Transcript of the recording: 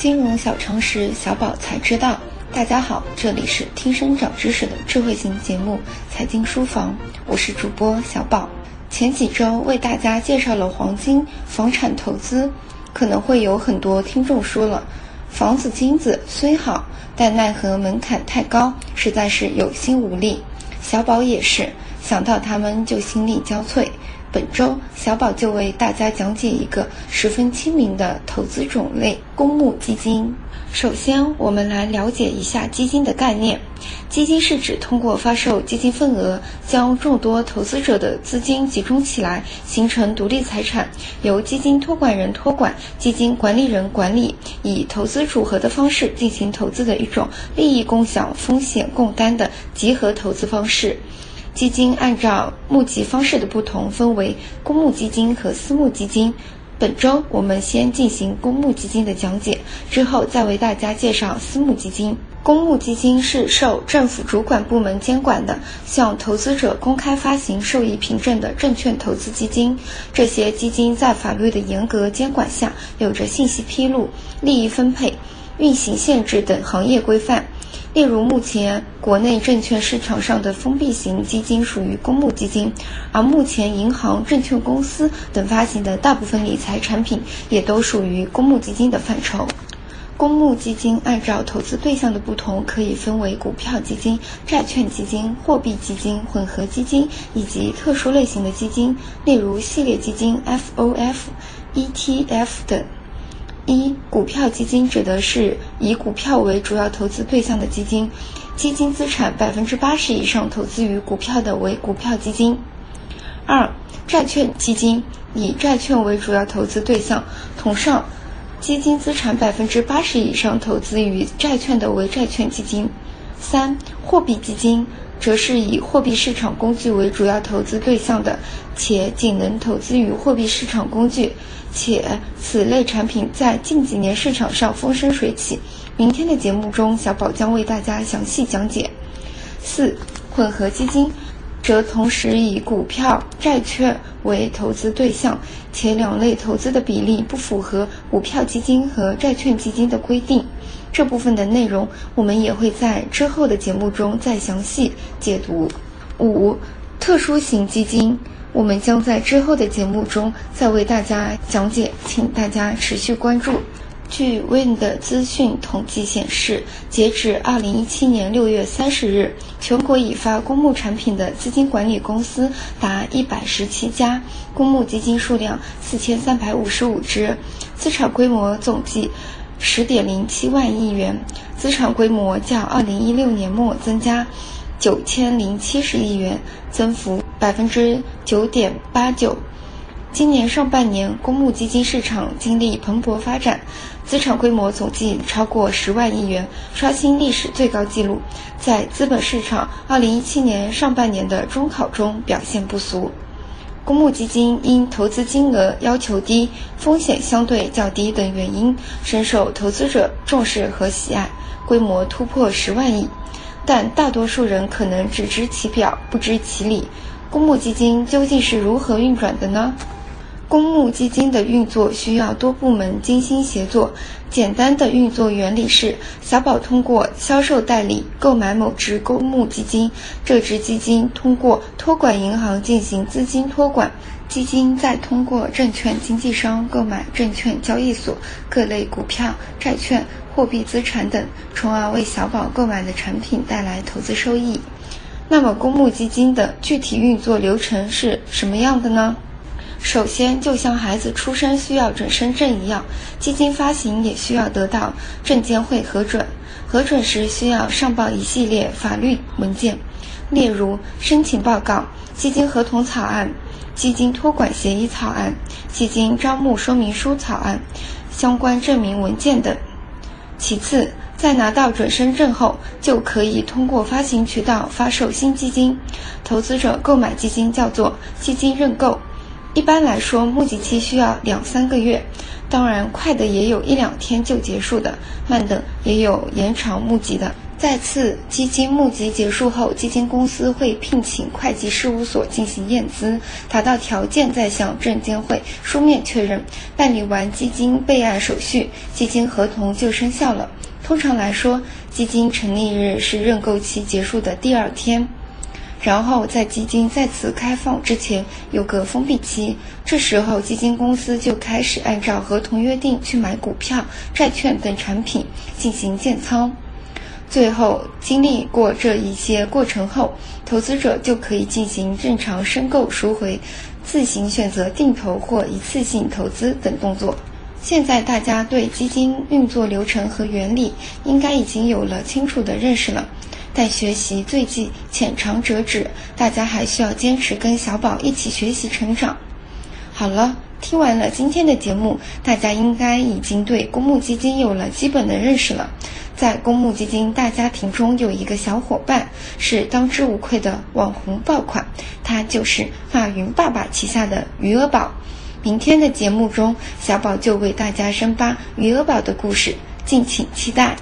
金融小常识，小宝才知道。大家好，这里是听声长知识的智慧型节目《财经书房》，我是主播小宝。前几周为大家介绍了黄金、房产投资，可能会有很多听众说了，房子、金子虽好，但奈何门槛太高，实在是有心无力。小宝也是，想到他们就心力交瘁。本周小宝就为大家讲解一个十分亲民的投资种类——公募基金。首先，我们来了解一下基金的概念。基金是指通过发售基金份额，将众多投资者的资金集中起来，形成独立财产，由基金托管人托管，基金管理人管理，以投资组合的方式进行投资的一种利益共享、风险共担的集合投资方式。基金按照募集方式的不同，分为公募基金和私募基金。本周我们先进行公募基金的讲解，之后再为大家介绍私募基金。公募基金是受政府主管部门监管的，向投资者公开发行受益凭证的证券投资基金。这些基金在法律的严格监管下，有着信息披露、利益分配、运行限制等行业规范。例如，目前国内证券市场上的封闭型基金属于公募基金，而目前银行、证券公司等发行的大部分理财产品也都属于公募基金的范畴。公募基金按照投资对象的不同，可以分为股票基金、债券基金、货币基金、混合基金以及特殊类型的基金，例如系列基金、FOF、ETF 等。一股票基金指的是以股票为主要投资对象的基金，基金资产百分之八十以上投资于股票的为股票基金。二债券基金以债券为主要投资对象，同上，基金资产百分之八十以上投资于债券的为债券基金。三货币基金。则是以货币市场工具为主要投资对象的，且仅能投资于货币市场工具，且此类产品在近几年市场上风生水起。明天的节目中，小宝将为大家详细讲解。四、混合基金，则同时以股票、债券为投资对象，且两类投资的比例不符合股票基金和债券基金的规定。这部分的内容，我们也会在之后的节目中再详细解读。五、特殊型基金，我们将在之后的节目中再为大家讲解，请大家持续关注。据 Wind 资讯统计显示，截止二零一七年六月三十日，全国已发公募产品的资金管理公司达一百十七家，公募基金数量四千三百五十五只，资产规模总计。十点零七万亿元，资产规模较二零一六年末增加九千零七十亿元，增幅百分之九点八九。今年上半年，公募基金市场经历蓬勃发展，资产规模总计超过十万亿元，刷新历史最高纪录，在资本市场二零一七年上半年的中考中表现不俗。公募基金因投资金额要求低、风险相对较低等原因，深受投资者重视和喜爱，规模突破十万亿。但大多数人可能只知其表，不知其里。公募基金究竟是如何运转的呢？公募基金的运作需要多部门精心协作。简单的运作原理是：小宝通过销售代理购买某只公募基金，这只基金通过托管银行进行资金托管，基金再通过证券经纪商购买证券交易所各类股票、债券、货币资产等，从而为小宝购买的产品带来投资收益。那么，公募基金的具体运作流程是什么样的呢？首先，就像孩子出生需要准生证一样，基金发行也需要得到证监会核准。核准时需要上报一系列法律文件，例如申请报告、基金合同草案、基金托管协议草案、基金招募说明书草案、相关证明文件等。其次，在拿到准生证后，就可以通过发行渠道发售新基金。投资者购买基金叫做基金认购。一般来说，募集期需要两三个月，当然快的也有一两天就结束的，慢的也有延长募集的。再次基金募集结束后，基金公司会聘请会计事务所进行验资，达到条件再向证监会书面确认。办理完基金备案手续，基金合同就生效了。通常来说，基金成立日是认购期结束的第二天。然后在基金再次开放之前有个封闭期，这时候基金公司就开始按照合同约定去买股票、债券等产品进行建仓。最后，经历过这一些过程后，投资者就可以进行正常申购赎回，自行选择定投或一次性投资等动作。现在大家对基金运作流程和原理应该已经有了清楚的认识了，但学习最忌浅尝辄止，大家还需要坚持跟小宝一起学习成长。好了，听完了今天的节目，大家应该已经对公募基金有了基本的认识了。在公募基金大家庭中，有一个小伙伴是当之无愧的网红爆款，他就是马云爸爸旗下的余额宝。明天的节目中，小宝就为大家深扒余额宝的故事，敬请期待。